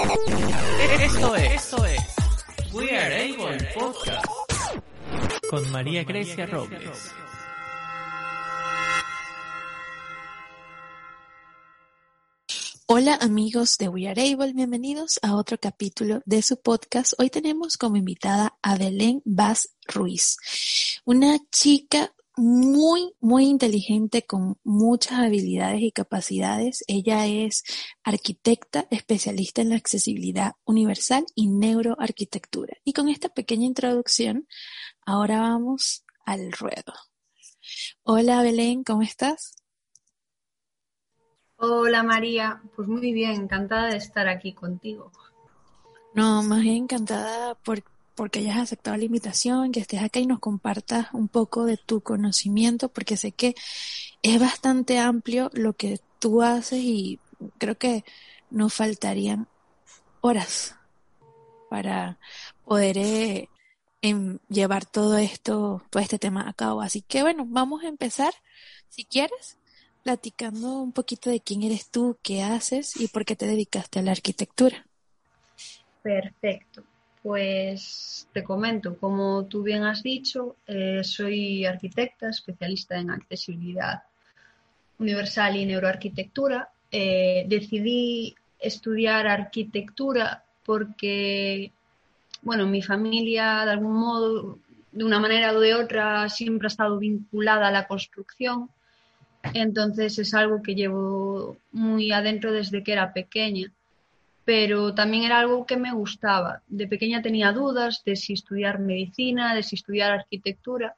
Esto es, esto es We Are Able Podcast con María Grecia Robles. Hola amigos de We Are Able, bienvenidos a otro capítulo de su podcast. Hoy tenemos como invitada a Belén Vaz Ruiz, una chica muy, muy inteligente con muchas habilidades y capacidades. Ella es arquitecta especialista en la accesibilidad universal y neuroarquitectura. Y con esta pequeña introducción, ahora vamos al ruedo. Hola Belén, ¿cómo estás? Hola María, pues muy bien, encantada de estar aquí contigo. No, más encantada por, porque hayas aceptado la invitación, que estés acá y nos compartas un poco de tu conocimiento, porque sé que es bastante amplio lo que tú haces y creo que nos faltarían horas para poder eh, em, llevar todo esto, todo este tema a cabo. Así que bueno, vamos a empezar, si quieres, platicando un poquito de quién eres tú, qué haces y por qué te dedicaste a la arquitectura. Perfecto. Pues te comento, como tú bien has dicho, eh, soy arquitecta, especialista en accesibilidad universal y neuroarquitectura. Eh, decidí estudiar arquitectura porque, bueno, mi familia de algún modo, de una manera o de otra, siempre ha estado vinculada a la construcción entonces es algo que llevo muy adentro desde que era pequeña, pero también era algo que me gustaba. De pequeña tenía dudas de si estudiar medicina, de si estudiar arquitectura,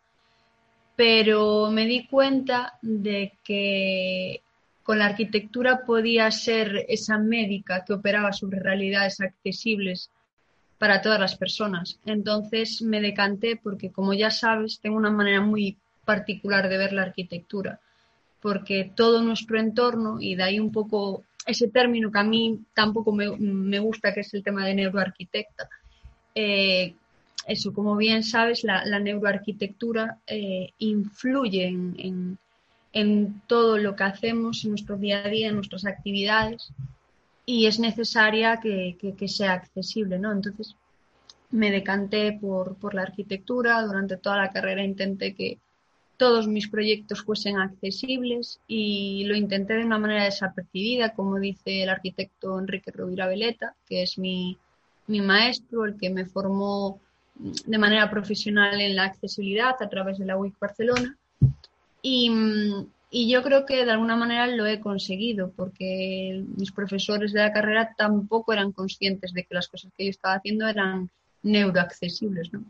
pero me di cuenta de que con la arquitectura podía ser esa médica que operaba sobre realidades accesibles para todas las personas. Entonces me decanté porque, como ya sabes, tengo una manera muy particular de ver la arquitectura porque todo nuestro entorno, y de ahí un poco ese término que a mí tampoco me, gusta, que es el tema de neuroarquitecta, eh, eso, como bien sabes, la, neuroarquitectura eh, influye en, todo lo que hacemos en nuestro día a día, en nuestras actividades, y es necesaria que, sea accesible, ¿no? Entonces, me decanté por, por la arquitectura, durante toda la carrera intenté que, todos mis proyectos fuesen accesibles y lo intenté de una manera desapercibida, como dice el arquitecto Enrique Rovira Veleta, que es mi, maestro, el que me formó de manera profesional en la accesibilidad a través de la WIC Barcelona. Y, y, yo creo que de alguna manera lo he conseguido, porque mis profesores de la carrera tampoco eran conscientes de que las cosas que yo estaba haciendo eran neuroaccesibles. ¿no?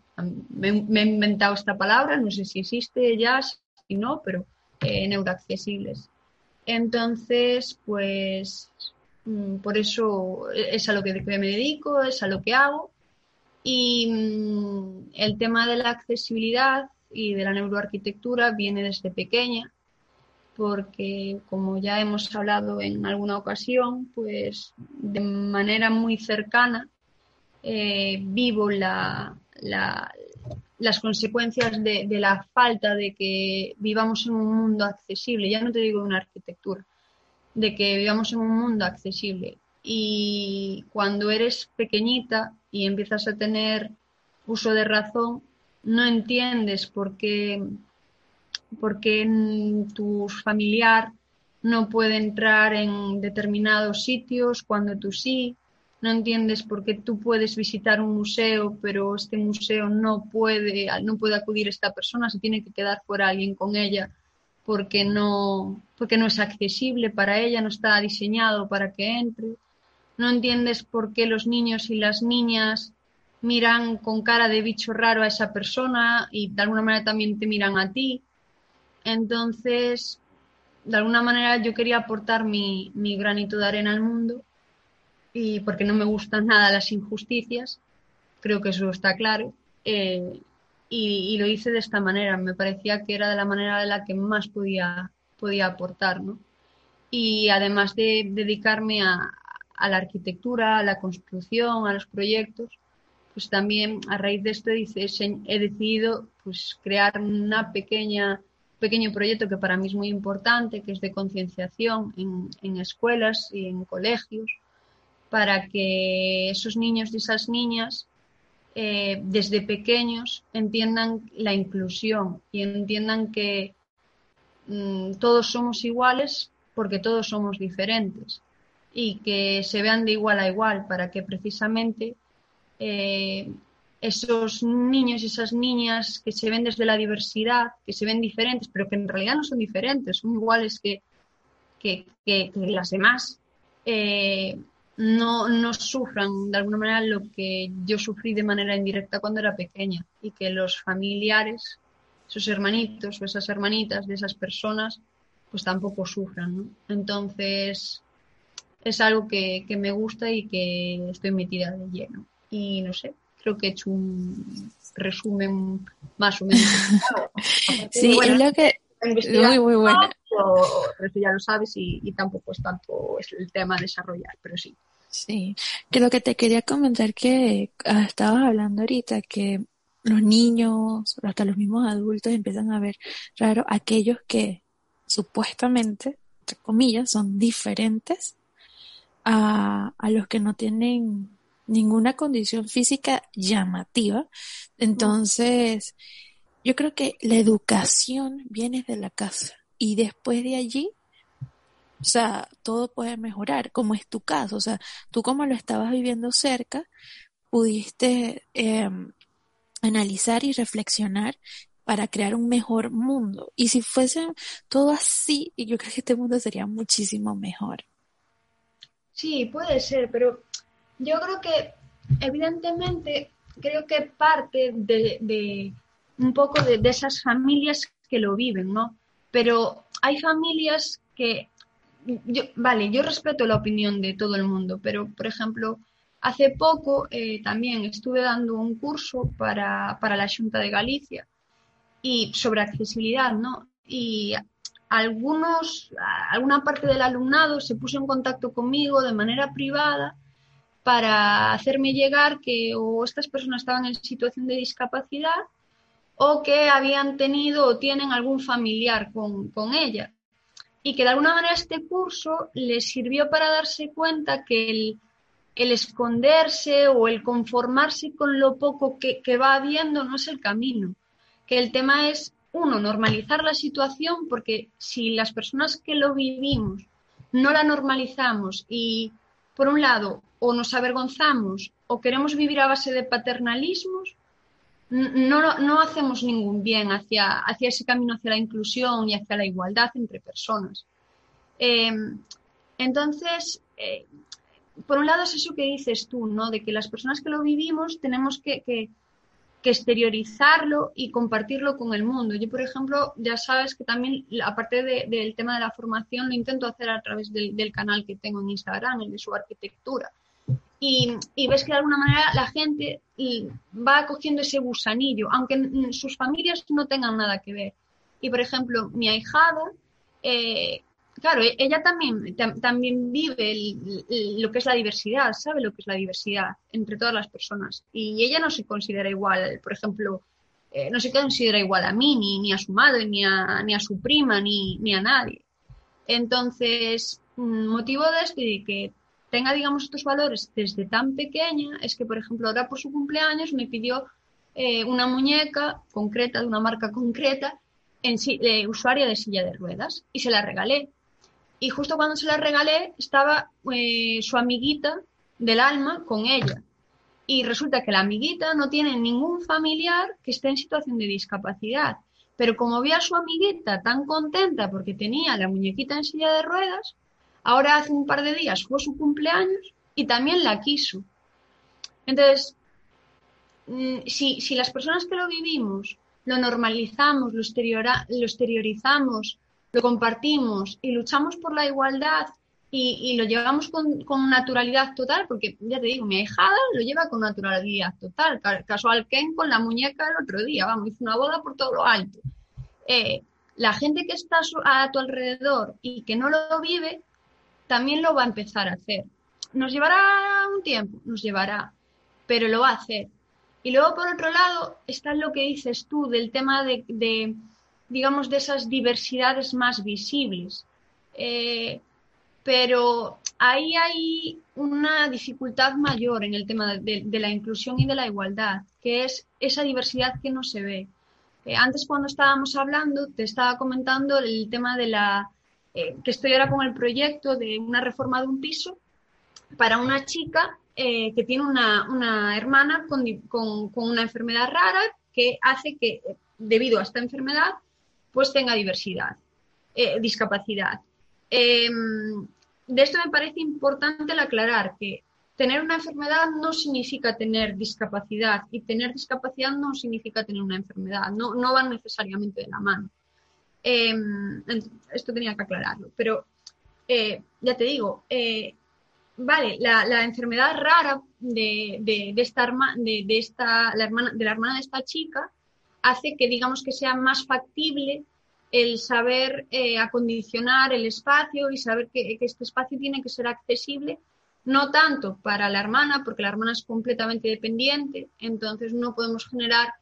Me, he inventado esta palabra, no sé si existe ya, si no, pero eh, neuroaccesibles. Entonces, pues mm, por eso es a lo que, me dedico, es a lo que hago. Y mm, el tema de la accesibilidad y de la neuroarquitectura viene desde pequeña, porque como ya hemos hablado en alguna ocasión, pues de manera muy cercana eh, vivo la, las consecuencias de, la falta de que vivamos en un mundo accesible, ya no te digo una arquitectura, de que vivamos en un mundo accesible. Y cuando eres pequeñita y empiezas a tener uso de razón, no entiendes por qué, por qué tu familiar no puede entrar en determinados sitios cuando tú sí, no entiendes por qué tú puedes visitar un museo, pero este museo no puede, no puede acudir esta persona, se tiene que quedar fuera alguien con ella porque no, porque no es accesible para ella, no está diseñado para que entre. No entiendes por qué los niños y las niñas miran con cara de bicho raro a esa persona y de alguna manera también te miran a ti. Entonces, de alguna manera yo quería aportar mi, mi granito de arena al mundo y porque no me gustan nada las injusticias, creo que eso está claro, eh, y, lo hice de esta manera, me parecía que era de la manera de la que más podía, podía aportar, ¿no? Y además de dedicarme a, la arquitectura, a la construcción, a los proyectos, pues también a raíz de esto he decidido pues crear una pequeña pequeño proyecto que para mí es muy importante, que es de concienciación en, en escuelas y en colegios, para que esos niños y esas niñas eh, desde pequeños entiendan la inclusión y entiendan que mm, todos somos iguales porque todos somos diferentes y que se vean de igual a igual para que precisamente eh, esos niños y esas niñas que se ven desde la diversidad, que se ven diferentes, pero que en realidad no son diferentes, son iguales que, que, las demás, eh, no, no sufran de alguna manera lo que yo sufrí de manera indirecta cuando era pequeña y que los familiares, esos hermanitos o esas hermanitas de esas personas, pues tampoco sufran. ¿no? Entonces, es algo que, que, me gusta y que estoy metida de lleno. Y no sé, creo que he hecho un resumen más o menos. sí, es lo que... Muy, muy bueno. Eso ya lo sabes y, y, tampoco es tanto es el tema de desarrollar, pero sí. Sí, que lo que te quería comentar que ah, estabas hablando ahorita, que los niños, hasta los mismos adultos empiezan a ver raro aquellos que supuestamente, entre comillas, son diferentes a, a los que no tienen ninguna condición física llamativa. Entonces, yo creo que la educación viene de la casa y después de allí, o sea, todo puede mejorar, como es tu caso. O sea, tú como lo estabas viviendo cerca, pudiste eh, analizar y reflexionar para crear un mejor mundo. Y si fuese todo así, yo creo que este mundo sería muchísimo mejor. Sí, puede ser, pero yo creo que evidentemente creo que parte de, un poco de, esas familias que lo viven, ¿no? Pero hay familias que, yo, vale, yo respeto la opinión de todo el mundo, pero por ejemplo, hace poco eh, también estuve dando un curso para, para la Junta de Galicia y sobre accesibilidad, ¿no? Y algunos, alguna parte del alumnado se puso en contacto conmigo de manera privada para hacerme llegar que o estas personas estaban en situación de discapacidad o que habían tenido o tienen algún familiar con, con ella. Y que de alguna manera este curso les sirvió para darse cuenta que el, el esconderse o el conformarse con lo poco que, que va habiendo no es el camino. Que el tema es, uno, normalizar la situación, porque si las personas que lo vivimos no la normalizamos y, por un lado, o nos avergonzamos o queremos vivir a base de paternalismos, no, no hacemos ningún bien hacia, hacia ese camino hacia la inclusión y hacia la igualdad entre personas. Em, entonces, eh, por un lado es eso que dices tú, ¿no? De que las personas que lo vivimos tenemos que, que, exteriorizarlo y compartirlo con el mundo. Yo, por ejemplo, ya sabes que también, aparte del tema de la formación, lo intento hacer a través del, del, canal que tengo en Instagram, el de su arquitectura y, ves que de alguna manera la gente va cogiendo ese gusanillo, aunque sus familias no tengan nada que ver. Y por ejemplo, mi ahijada, eh, claro, e-, ella también, también vive lo que es la diversidad, sabe lo que es la diversidad entre todas las personas. Y ella no se considera igual, por ejemplo, eh, no se considera igual a mí, ni, ni a su madre, ni a, ni a su prima, ni, ni a nadie. Entonces, motivo de esto y que tenga, digamos, estos valores desde tan pequeña es que, por ejemplo, ahora por su cumpleaños me pidió eh, una muñeca concreta, de una marca concreta, en eh, usuaria de silla de ruedas, y se la regalé. Y justo cuando se la regalé estaba eh, su amiguita del alma con ella. Y resulta que la amiguita no tiene ningún familiar que esté en situación de discapacidad. Pero como vi a su amiguita tan contenta porque tenía la muñequita en silla de ruedas, Ahora hace un par de días fue su cumpleaños y también la quiso. Entonces, mm, si, si las personas que lo vivimos lo normalizamos, lo, exteriorizamos, lo compartimos y luchamos por la igualdad y, lo llevamos con, con, naturalidad total, porque ya te digo, mi ahijada lo lleva con naturalidad total. Casual Ken con la muñeca el otro día, vamos, hizo una boda por todo lo alto. Eh, la gente que está a tu alrededor y que no lo vive, también lo va a empezar a hacer. Nos llevará un tiempo, nos llevará, pero lo va a hacer. Y luego, por otro lado, está lo que dices tú del tema de, digamos, de esas diversidades más visibles. Eh, pero ahí hay una dificultad mayor en el tema de, la inclusión y de la igualdad, que es esa diversidad que no se ve. Eh, antes cuando estábamos hablando, te estaba comentando el tema de la, eh, que estoy ahora con el proyecto de una reforma de un piso para una chica eh, que tiene una, hermana con, una enfermedad rara que hace que, debido a esta enfermedad, pues tenga diversidad, discapacidad. Em, de esto me parece importante el aclarar que tener una enfermedad no significa tener discapacidad y tener discapacidad no significa tener una enfermedad, no, no van necesariamente de la mano. Em, esto tenía que aclararlo, pero eh, ya te digo, eh, vale, la, enfermedad rara de, esta, de, esta la hermana, de la hermana de esta chica hace que digamos que sea más factible el saber eh, acondicionar el espacio y saber que, este espacio tiene que ser accesible, no tanto para la hermana, porque la hermana es completamente dependiente, entonces no podemos generar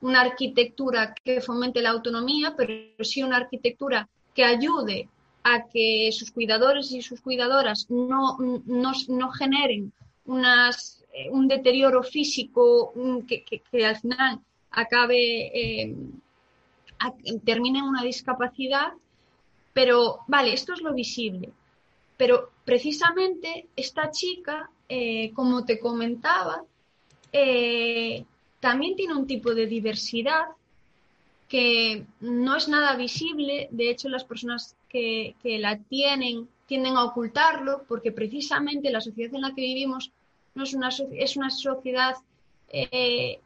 una arquitectura que fomente la autonomía, pero sí una arquitectura que ayude a que sus cuidadores y sus cuidadoras no, no, generen unas, eh, un deterioro físico que, al final acabe terminen una discapacidad, pero vale, esto es lo visible. Pero precisamente esta chica, eh, como te comentaba, eh, también tiene un tipo de diversidad que no es nada visible. De hecho, las personas que, la tienen tienden a ocultarlo porque precisamente la sociedad en la que vivimos no es una, es una sociedad eh,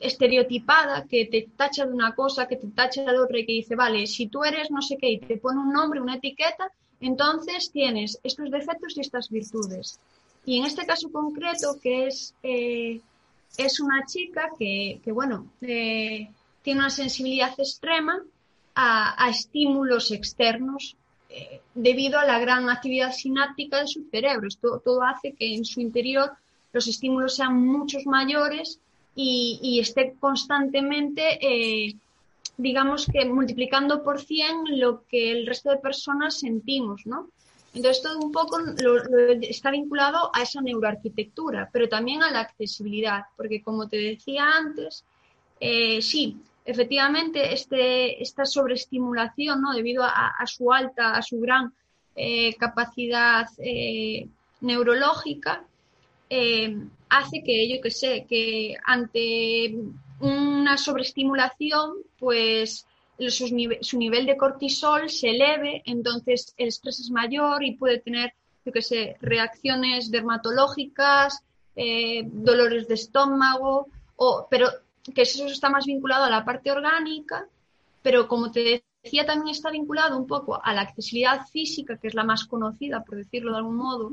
estereotipada que te tacha de una cosa, que te tacha de otra y que dice, vale, si tú eres no sé qué y te pone un nombre, una etiqueta, entonces tienes estos defectos y estas virtudes. Y en este caso concreto, que es, eh, es una chica que, bueno, eh, tiene una sensibilidad extrema a, estímulos externos eh, debido a la gran actividad sináptica de su cerebro. Esto todo hace que en su interior los estímulos sean muchos mayores y, esté constantemente, eh, digamos que multiplicando por 100 lo que el resto de personas sentimos, ¿no? Entonces, todo un poco está vinculado a esa neuroarquitectura, pero también a la accesibilidad, porque como te decía antes, eh, sí, efectivamente, este, esta sobreestimulación, ¿no? debido a, su alta, a su gran eh, capacidad neurológica, hace que, yo que sé, que ante una sobreestimulación, pues su, nivel de cortisol se eleve, entonces el estrés es mayor y puede tener, yo que sé, reacciones dermatológicas, eh, dolores de estómago, o, pero que eso está más vinculado a la parte orgánica, pero como te decía, también está vinculado un poco a la accesibilidad física, que es la más conocida, por decirlo de algún modo,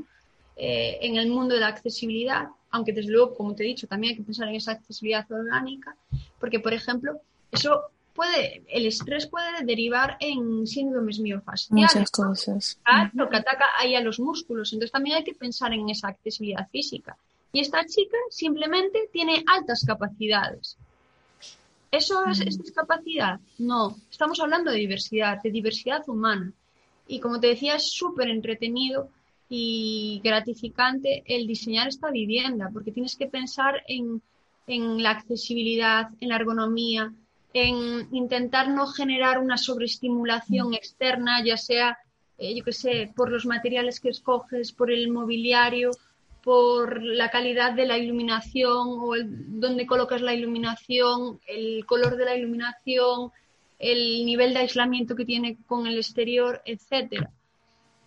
eh, en el mundo de la accesibilidad, aunque desde luego, como te he dicho, también hay que pensar en esa accesibilidad orgánica, porque, por ejemplo, eso puede, el estrés puede derivar en síndromes miofasciales. Muchas cosas. Lo que ataca ahí a los músculos. Entonces también hay que pensar en esa accesibilidad física. Y esta chica simplemente tiene altas capacidades. ¿Eso es, es discapacidad? No. Estamos hablando de diversidad, de diversidad humana. Y como te decía, es súper entretenido y gratificante el diseñar esta vivienda, porque tienes que pensar en, la accesibilidad, en la ergonomía, en intentar no generar una sobreestimulación mm. externa, ya sea, eh, yo qué sé, por los materiales que escoges, por el mobiliario, por la calidad de la iluminación o el, dónde colocas la iluminación, el color de la iluminación, el nivel de aislamiento que tiene con el exterior, etcétera.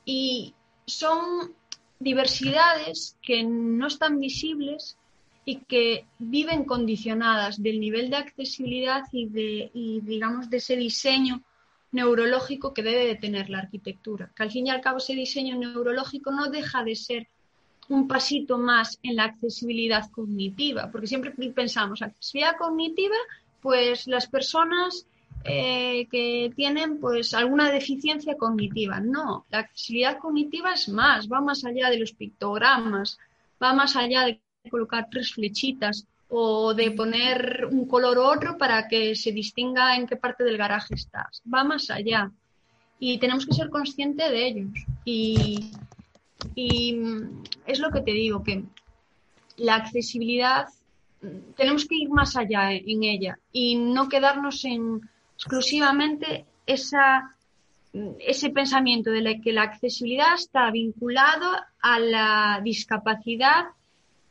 Y, son diversidades que no están visibles y que viven condicionadas del nivel de accesibilidad y de digamos de ese diseño neurológico que debe de tener la arquitectura. Que al fin y al cabo ese diseño neurológico no deja de ser un pasito más en la accesibilidad cognitiva, porque siempre pensamos accesibilidad cognitiva, pues las personas eh, que tienen pues alguna deficiencia cognitiva. No, la accesibilidad cognitiva es más, va más allá de los pictogramas, va más allá de colocar tres flechitas o de poner un color u otro para que se distinga en qué parte del garaje estás. Va más allá. Y tenemos que ser conscientes de ellos. Y, Y mm, es lo que te digo, que la accesibilidad mm, tenemos que ir más allá en ella y no quedarnos en exclusivamente esa, mm, ese pensamiento de que la accesibilidad está vinculado a la discapacidad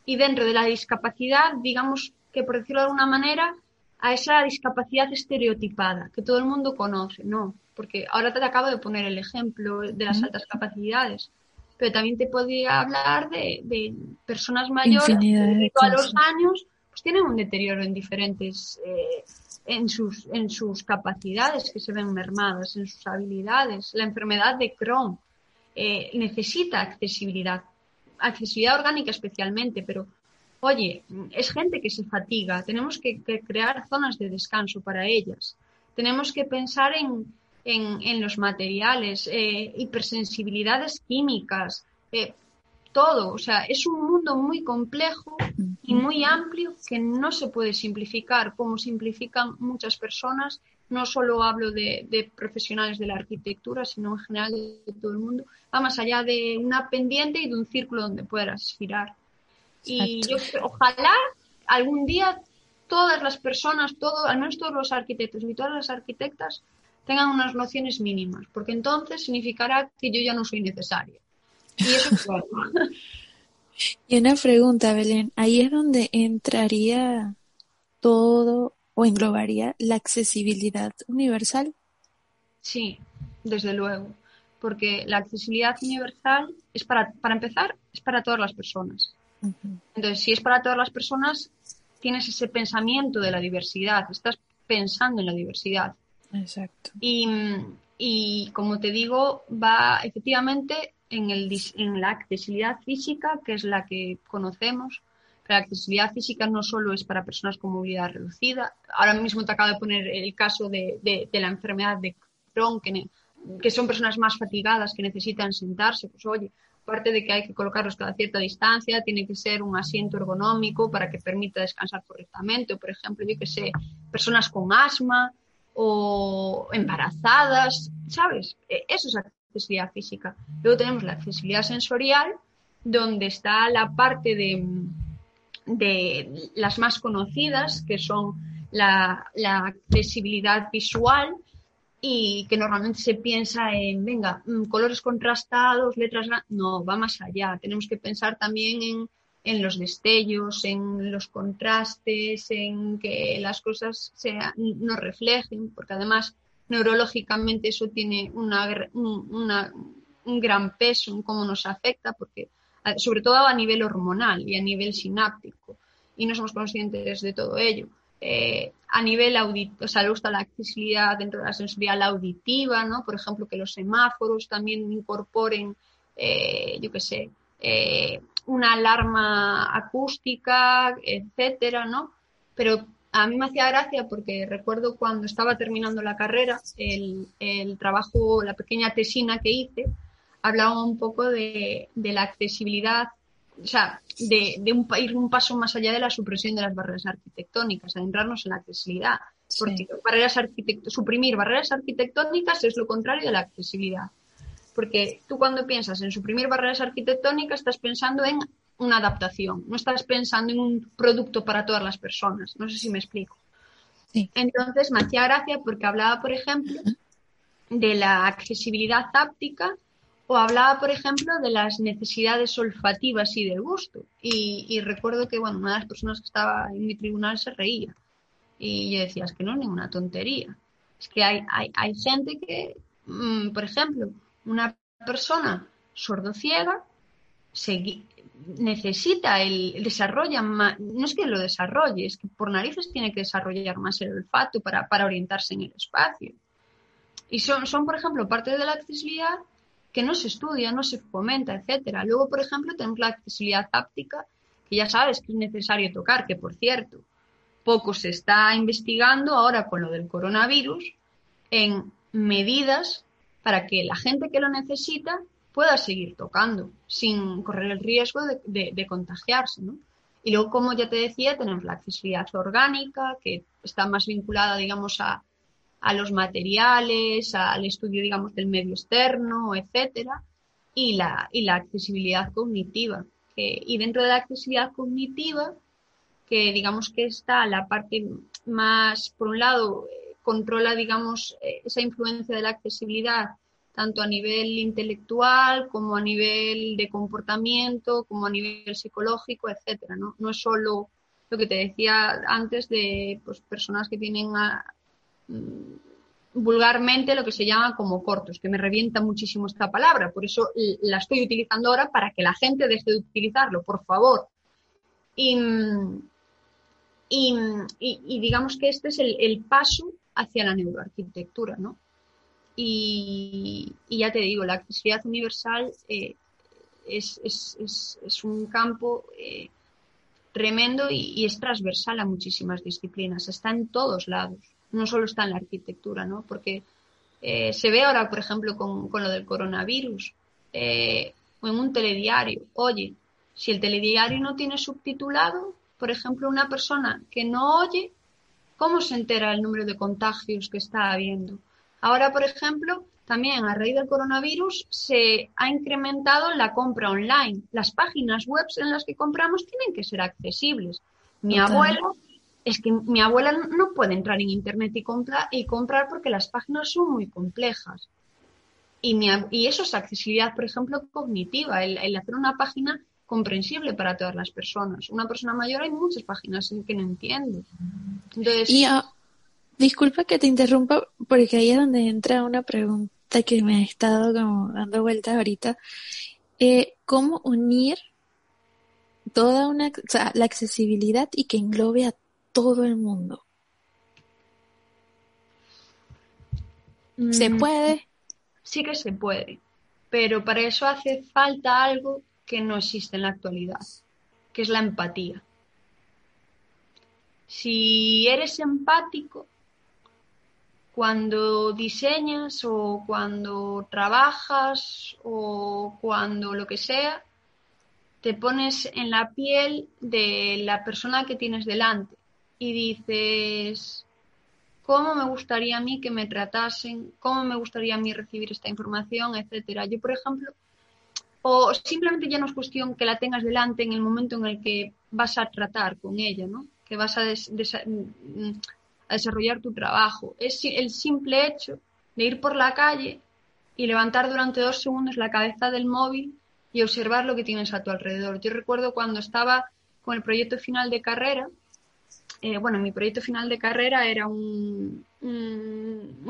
y dentro de la discapacidad, digamos que por decirlo de alguna manera, a esa discapacidad estereotipada que todo el mundo conoce, ¿no? Porque ahora te acabo de poner el ejemplo de las altas capacidades, pero también te podría hablar de, personas mayores que a los años pues tienen un deterioro en diferentes eh, en sus en sus capacidades que se ven mermadas, en sus habilidades. La enfermedad de Crohn eh, necesita accesibilidad, accesibilidad orgánica especialmente, pero oye, es gente que se fatiga, tenemos que, crear zonas de descanso para ellas, tenemos que pensar en, en, los materiales, eh, hipersensibilidades químicas, eh, todo. O sea, es un mundo muy complejo y muy amplio que no se puede simplificar como simplifican muchas personas. No solo hablo de, de profesionales de la arquitectura, sino en general de, todo el mundo. Va más allá de una pendiente y de un círculo donde puedas girar. Y yo ojalá algún día todas las personas, todo, al menos todos los arquitectos y todas las arquitectas tengan unas nociones mínimas, porque entonces significará que yo ya no soy necesaria. Y eso es bueno. Y una pregunta, Belén, ahí es donde entraría todo o englobaría la accesibilidad universal. Sí, desde luego, porque la accesibilidad universal es para, para empezar, es para todas las personas. Entonces, si es para todas las personas, tienes ese pensamiento de la diversidad, estás pensando en la diversidad. Exacto. Y, como te digo, va efectivamente en, el, en la accesibilidad física, que es la que conocemos. La accesibilidad física no solo es para personas con movilidad reducida. Ahora mismo te acabo de poner el caso de, la enfermedad de Crohn, que, que son personas más fatigadas que necesitan sentarse. Pues oye, aparte de que hay que colocarlos cada cierta distancia, tiene que ser un asiento ergonómico para que permita descansar correctamente. O, por ejemplo, yo que sé, personas con asma, o embarazadas, ¿sabes? E, eso es accesibilidad física. Luego tenemos la accesibilidad sensorial, donde está la parte de, de las más conocidas, que son la, accesibilidad visual y que normalmente se piensa en, venga, mm, colores contrastados, letras... No, va más allá. Tenemos que pensar también en en los destellos, en los contrastes, en que las cosas se, no reflejen, porque además neurológicamente eso tiene una, un gran peso en cómo nos afecta, porque sobre todo a nivel hormonal y a nivel sináptico, y no somos conscientes de todo ello. Eh, a nivel auditivo, o sea, le la accesibilidad dentro de la sensibilidad auditiva, ¿no? Por ejemplo, que los semáforos también incorporen, eh, yo qué sé, eh, una alarma acústica, etcétera, ¿no? Pero a mí me hacía gracia porque recuerdo cuando estaba terminando la carrera, el, trabajo, la pequeña tesina que hice, hablaba un poco de, la accesibilidad, o sea, de, un, ir un paso más allá de la supresión de las barreras arquitectónicas, adentrarnos en la accesibilidad. Porque barreras suprimir barreras arquitectónicas es lo contrario de la accesibilidad. Porque tú cuando piensas en suprimir barreras arquitectónicas estás pensando en una adaptación, no estás pensando en un producto para todas las personas. No sé si me explico. Entonces me hacía gracia porque hablaba, por ejemplo, de la accesibilidad táctica o hablaba, por ejemplo, de las necesidades olfativas y del gusto. Y, recuerdo que, bueno, una de las personas que estaba en mi tribunal se reía. Y yo decía, es que no es ninguna tontería. Es que hay, hay, hay gente que, mm, por ejemplo, una persona sordociega necesita el, desarrolla más, no es que lo desarrolle, es que por narices tiene que desarrollar más el olfato para, orientarse en el espacio. Y son, son, por ejemplo, parte de la accesibilidad que no se estudia, no se fomenta, etcétera. Luego, por ejemplo, tenemos la accesibilidad táctica, que ya sabes que es necesario tocar, que por cierto, poco se está investigando ahora con lo del coronavirus en medidas para que la gente que lo necesita pueda seguir tocando sin correr el riesgo de, contagiarse. ¿no? Y luego, como ya te decía, tenemos la accesibilidad orgánica, que está más vinculada, digamos, a, los materiales, al estudio, digamos, del medio externo, etcétera. y la, y la accesibilidad cognitiva. y dentro de la accesibilidad cognitiva, que digamos que está la parte más, por un lado, controla, digamos, esa influencia de la accesibilidad tanto a nivel intelectual como a nivel de comportamiento, como a nivel psicológico, etcétera, ¿no? Es solo lo que te decía antes de pues, personas que tienen vulgarmente lo que se llama como cortos, que me revienta muchísimo esta palabra, por eso la estoy utilizando ahora para que la gente deje de utilizarlo, por favor. Y, digamos que este es el, paso hacia la neuroarquitectura, ¿no? Y, ya te digo, la accesibilidad universal eh, es, un campo eh, tremendo y, es transversal a muchísimas disciplinas, está en todos lados, no solo está en la arquitectura, ¿no? Porque eh, se ve ahora, por ejemplo, con, lo del coronavirus, eh, o en un telediario, oye, si el telediario no tiene subtitulado, por ejemplo, una persona que no oye, ¿cómo se entera el número de contagios que está habiendo? Ahora, por ejemplo, también a raíz del coronavirus se ha incrementado la compra online. Las páginas web en las que compramos tienen que ser accesibles. Mi abuelo, es que mi abuela no puede entrar en internet y, comprar porque las páginas son muy complejas. Y, y eso es accesibilidad, por ejemplo, cognitiva, el, hacer una página comprensible para todas las personas. Una persona mayor hay muchas páginas en que no entiende. Entonces, y disculpa que te interrumpa porque ahí es donde entra una pregunta que me ha estado dando vueltas ahorita, eh, cómo unir toda una, la accesibilidad y que englobe a todo el mundo. ¿Se mm, puede? Sí que se puede, pero para eso hace falta algo que no existe en la actualidad, que es la empatía. Si eres empático, cuando diseñas o cuando trabajas o cuando lo que sea, te pones en la piel de la persona que tienes delante y dices, ¿cómo me gustaría a mí que me tratasen? ¿Cómo me gustaría a mí recibir esta información? Etcétera. Yo, por ejemplo, o simplemente ya no es cuestión que la tengas delante en el momento en el que vas a tratar con ella, ¿no? Que vas a a desarrollar tu trabajo. Es el simple hecho de ir por la calle y levantar durante dos segundos la cabeza del móvil y observar lo que tienes a tu alrededor. Yo recuerdo cuando estaba con el proyecto final de carrera, eh, bueno, mi proyecto final de carrera era un,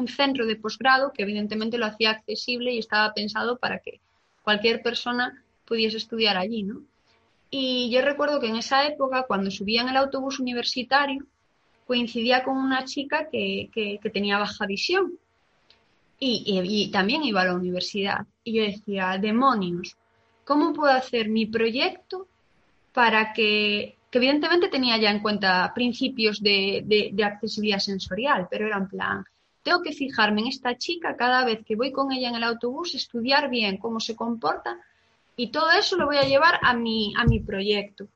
centro de posgrado que evidentemente lo hacía accesible y estaba pensado para que cualquier persona pudiese estudiar allí, ¿no? Y yo recuerdo que en esa época, cuando subía en el autobús universitario, coincidía con una chica que, tenía baja visión y, también iba a la universidad. Y yo decía, demonios, ¿cómo puedo hacer mi proyecto para que, que evidentemente tenía ya en cuenta principios de, accesibilidad sensorial, pero era en plan, tengo que fijarme en esta chica cada vez que voy con ella en el autobús, estudiar bien cómo se comporta y todo eso lo voy a llevar a mi, a mi proyecto.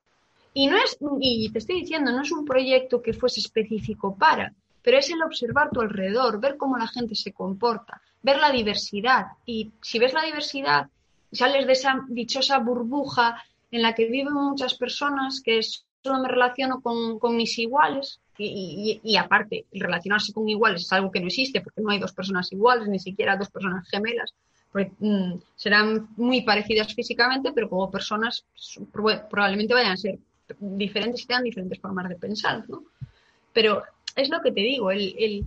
Y no es, y te estoy diciendo, no es un proyecto que fuese específico para, pero es el observar tu alrededor, ver cómo la gente se comporta, ver la diversidad. Y si ves la diversidad, sales de esa dichosa burbuja en la que viven muchas personas, que solo me relaciono con, mis iguales, y, y, aparte, el relacionarse con iguales es algo que no existe, porque no hay dos personas iguales, ni siquiera dos personas gemelas, porque mm, serán muy parecidas físicamente, pero como personas probablemente vayan a ser diferentes y tengan diferentes formas de pensar, ¿no? Pero es lo que te digo, el,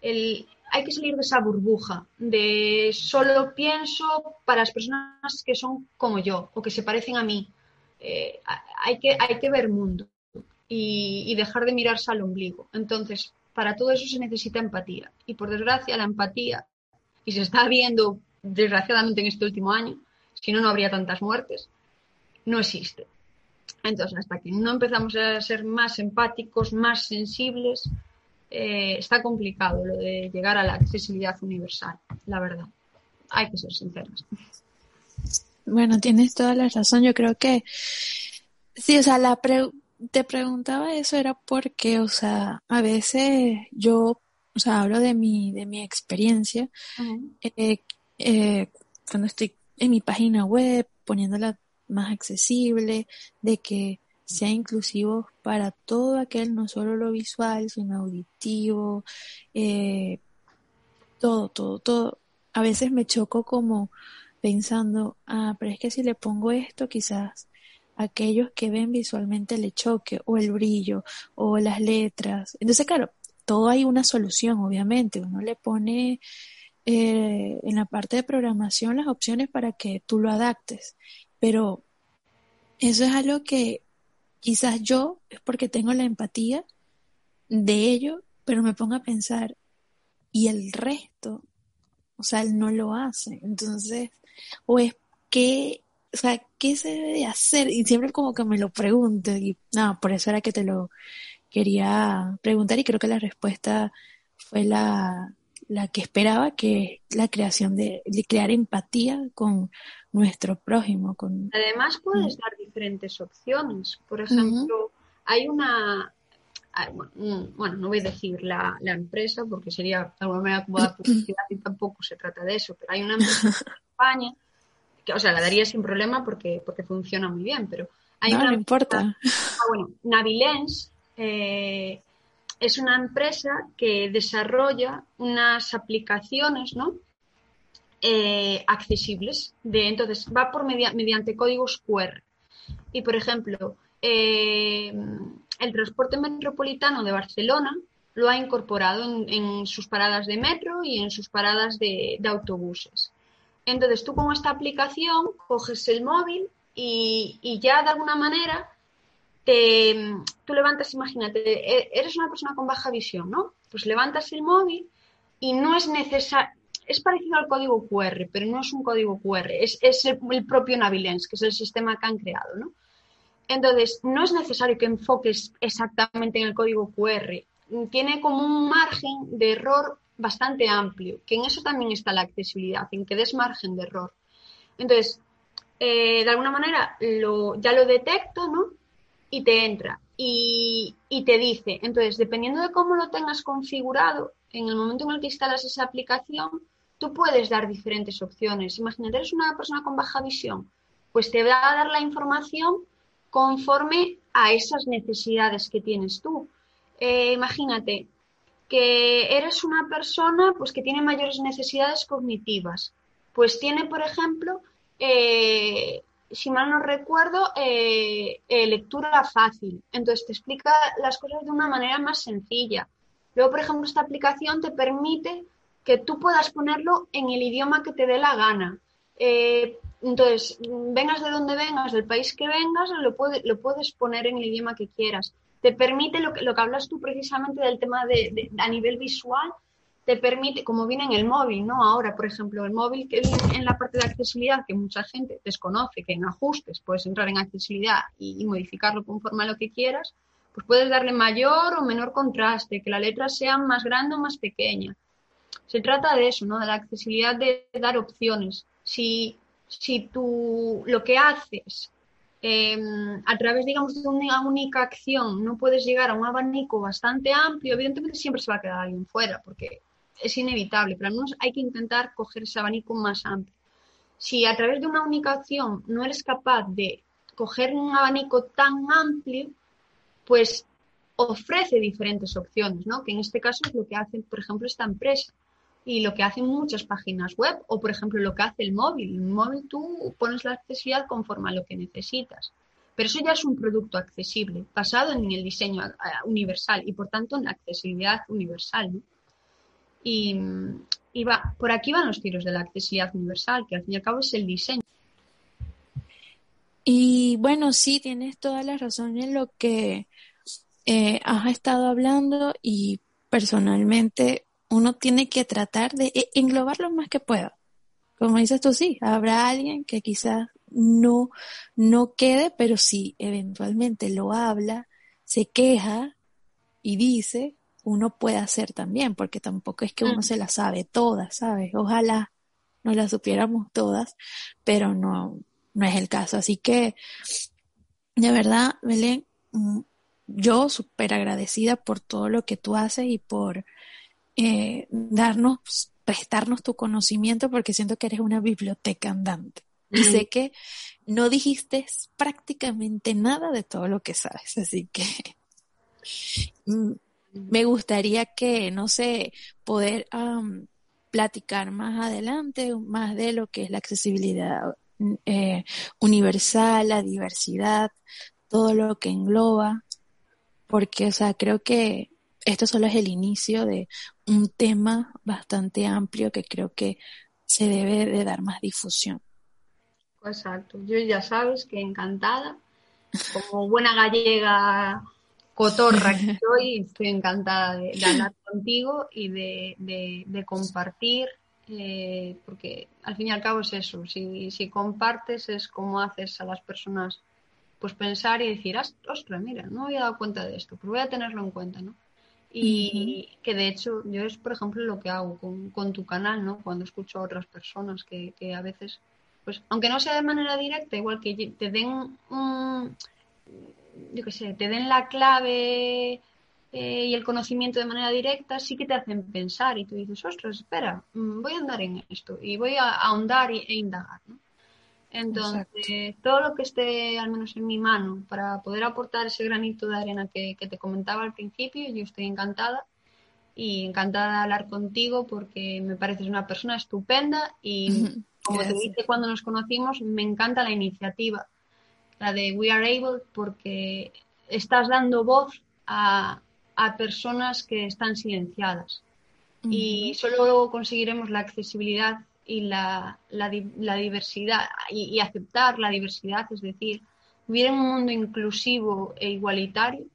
hay que salir de esa burbuja de solo pienso para las personas que son como yo o que se parecen a mí. Eh, hay, que, hay que ver mundo y, dejar de mirarse al ombligo. Entonces, para todo eso se necesita empatía. Y por desgracia, la empatía, y se está viendo desgraciadamente en este último año, si no, no habría tantas muertes, no existe. Entonces, hasta que no empezamos a ser más empáticos, más sensibles, eh, está complicado lo de llegar a la accesibilidad universal, la verdad. Hay que ser sinceros. Bueno, tienes toda la razón. Yo creo que sí, o sea, la te preguntaba eso era porque, o sea, a veces yo, o sea, hablo de mi, de mi experiencia, eh, eh, cuando estoy en mi página web, poniéndola más accesible, de que sea inclusivo para todo aquel, no solo lo visual, sino auditivo, eh, todo, todo, todo. A veces me choco como pensando, ah, pero es que si le pongo esto, quizás aquellos que ven visualmente le choque, o el brillo, o las letras. Entonces, claro, todo hay una solución, obviamente. Uno le pone eh, en la parte de programación las opciones para que tú lo adaptes, pero eso es algo que quizás yo es porque tengo la empatía de ello, pero me pongo a pensar, y el resto, o sea, él no lo hace. Entonces, o es que, o sea, ¿qué se debe hacer? Y siempre como que me lo pregunto, y no, por eso era que te lo quería preguntar, y creo que la respuesta fue la, la que esperaba, que es la creación de, de crear empatía con nuestro prójimo. Con... Además puedes dar diferentes opciones. Por ejemplo, hay una, ah, bueno, no voy a decir la, la empresa porque sería de alguna manera como la publicidad y tampoco se trata de eso, pero hay una empresa España que, o sea, la daría sin problema porque, porque funciona muy bien, pero hay no, una no importa. Ah, bueno, Navilens eh, es una empresa que desarrolla unas aplicaciones, ¿no? Eh, accesibles. De, entonces, va por mediante códigos QR. Y, por ejemplo, eh, el transporte metropolitano de Barcelona lo ha incorporado en, sus paradas de metro y en sus paradas de, autobuses. Entonces, tú con esta aplicación coges el móvil y, ya de alguna manera te, levantas, imagínate, e, eres una persona con baja visión, ¿no? Pues levantas el móvil y no es necesario, es parecido al código QR, pero no es un código QR, es, el, propio Navilens, que es el sistema que han creado, ¿no? Entonces, no es necesario que enfoques exactamente en el código QR, tiene como un margen de error bastante amplio, que en eso también está la accesibilidad, en que des margen de error. Entonces, eh, de alguna manera ya lo detecto, ¿no? Y te entra y, y, te dice. Entonces, dependiendo de cómo lo tengas configurado, en el momento en el que instalas esa aplicación, tú puedes dar diferentes opciones. Imagínate, eres una persona con baja visión, pues te va a dar la información conforme a esas necesidades que tienes tú. Eh, imagínate que eres una persona pues, que tiene mayores necesidades cognitivas. Pues tiene, por ejemplo, eh, si mal no recuerdo, eh, lectura fácil. Entonces te explica las cosas de una manera más sencilla. Luego, por ejemplo, esta aplicación te permite que tú puedas ponerlo en el idioma que te dé la gana. Eh, entonces, vengas de donde vengas, del país que vengas, lo, lo puedes poner en el idioma que quieras. Te permite lo que, lo que hablas tú precisamente del tema de, a nivel visual, te permite, como viene en el móvil, ¿no? Ahora, por ejemplo, el móvil que en la parte de accesibilidad, que mucha gente desconoce, que en ajustes puedes entrar en accesibilidad y, y modificarlo conforme a lo que quieras, pues puedes darle mayor o menor contraste, que la letra sea más grande o más pequeña se trata de eso, ¿no? De la accesibilidad de dar opciones. Si, si tú lo que haces em, a través, digamos, de una única acción no puedes llegar a un abanico bastante amplio, evidentemente siempre se va a quedar alguien fuera, porque es inevitable, pero al menos hay que intentar coger ese abanico más amplio. Si a través de una única acción no eres capaz de coger un abanico tan amplio, pues ofrece diferentes opciones, ¿no? Que en este caso es lo que hace, por ejemplo, esta empresa y lo que hacen muchas páginas web o, por ejemplo, lo que hace el móvil. En el móvil tú pones la accesibilidad conforme a lo que necesitas. Pero eso ya es un producto accesible, basado en el diseño eh, universal y, por tanto, en la accesibilidad universal. Y, y va, por aquí van los tiros de la accesibilidad universal, que al fin y al cabo es el diseño. Y bueno, sí, tienes toda la razón en lo que eh, has estado hablando y personalmente uno tiene que tratar de e, englobar lo más que pueda. Como dices tú, sí, habrá alguien que quizás no, no quede, pero si eventualmente lo habla, se queja y dice, uno puede hacer también, porque tampoco es que uno mm. se la sabe todas, ¿sabes? Ojalá no la supiéramos todas, pero no, no es el caso. Así que, de verdad, Belén, mm, yo súper agradecida por todo lo que tú haces y por eh, darnos, prestarnos tu conocimiento porque siento que eres una biblioteca andante. Y sé que no dijiste prácticamente nada de todo lo que sabes, así que mm, me gustaría que, no sé, poder platicar más adelante, más de lo que es la accesibilidad eh, universal, la diversidad, todo lo que engloba, porque, o sea, creo que esto solo es el inicio de un tema bastante amplio que creo que se debe de dar más difusión. Exacto, yo ya sabes que encantada, como buena gallega cotorra que soy, estoy encantada de, hablar contigo y de, compartir, eh, porque al fin y al cabo es eso, si, si compartes es como haces a las personas pues pensar y decir, ostras, mira, no me había dado cuenta de esto, pero voy a tenerlo en cuenta, ¿no? Y que de hecho yo es, por ejemplo, lo que hago con, tu canal, ¿no? Cuando escucho a otras personas que, que, a veces, pues, aunque no sea de manera directa, igual que te den un, yo qué sé, te den la clave eh, y el conocimiento de manera directa, sí que te hacen pensar y tú dices, ostras, espera, mm, voy a andar en esto y voy a ahondar e indagar, ¿no? Entonces, todo lo que esté al menos en mi mano para poder aportar ese granito de arena que, te comentaba al principio, yo estoy encantada. Y encantada de hablar contigo porque me pareces una persona estupenda y como te dije cuando nos conocimos, me encanta la iniciativa, la de We Are Able, porque estás dando voz a, personas que están silenciadas. Y solo conseguiremos la accesibilidad y la, la, diversidad y, aceptar la diversidad, es decir, en un mundo inclusivo e igualitario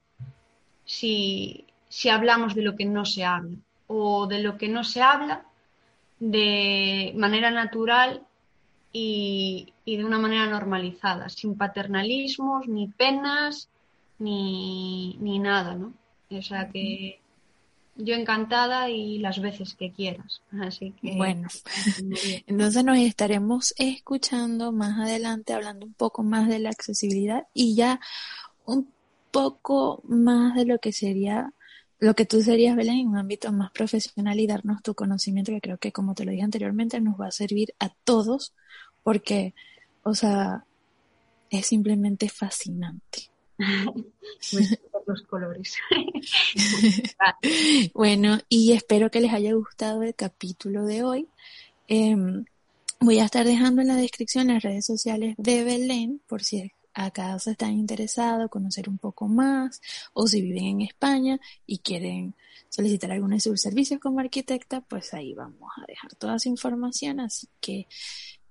si, si hablamos de lo que no se habla o de lo que no se habla de manera natural y, y de una manera normalizada, sin paternalismos, ni penas, ni, ni nada, ¿no? O sea que yo encantada y las veces que quieras. Así que. Bueno, entonces nos estaremos escuchando más adelante, hablando un poco más de la accesibilidad y ya un poco más de lo que sería, lo que tú serías, Belén, en un ámbito más profesional y darnos tu conocimiento, que creo que, como te lo dije anteriormente, nos va a servir a todos, porque, o sea, es simplemente fascinante. los colores. bueno, y espero que les haya gustado el capítulo de hoy. Em, voy a estar dejando en la descripción las redes sociales de Belén por si acaso están interesados, conocer un poco más, o si viven en España y quieren solicitar alguno de sus servicios como arquitecta, pues ahí vamos a dejar toda su información, así que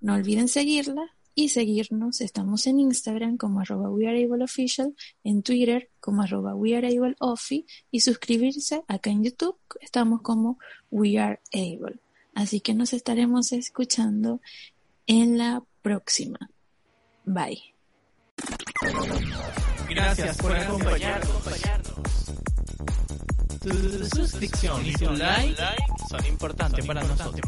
no olviden seguirla y seguirnos. Estamos en Instagram como arroba weareableofficial, en Twitter como arroba weareableofi y suscribirse acá en YouTube estamos como weareable. Así que nos estaremos escuchando en la próxima. Bye. Gracias por acompañarnos. Tu suscripción y tu like son importantes para nosotros.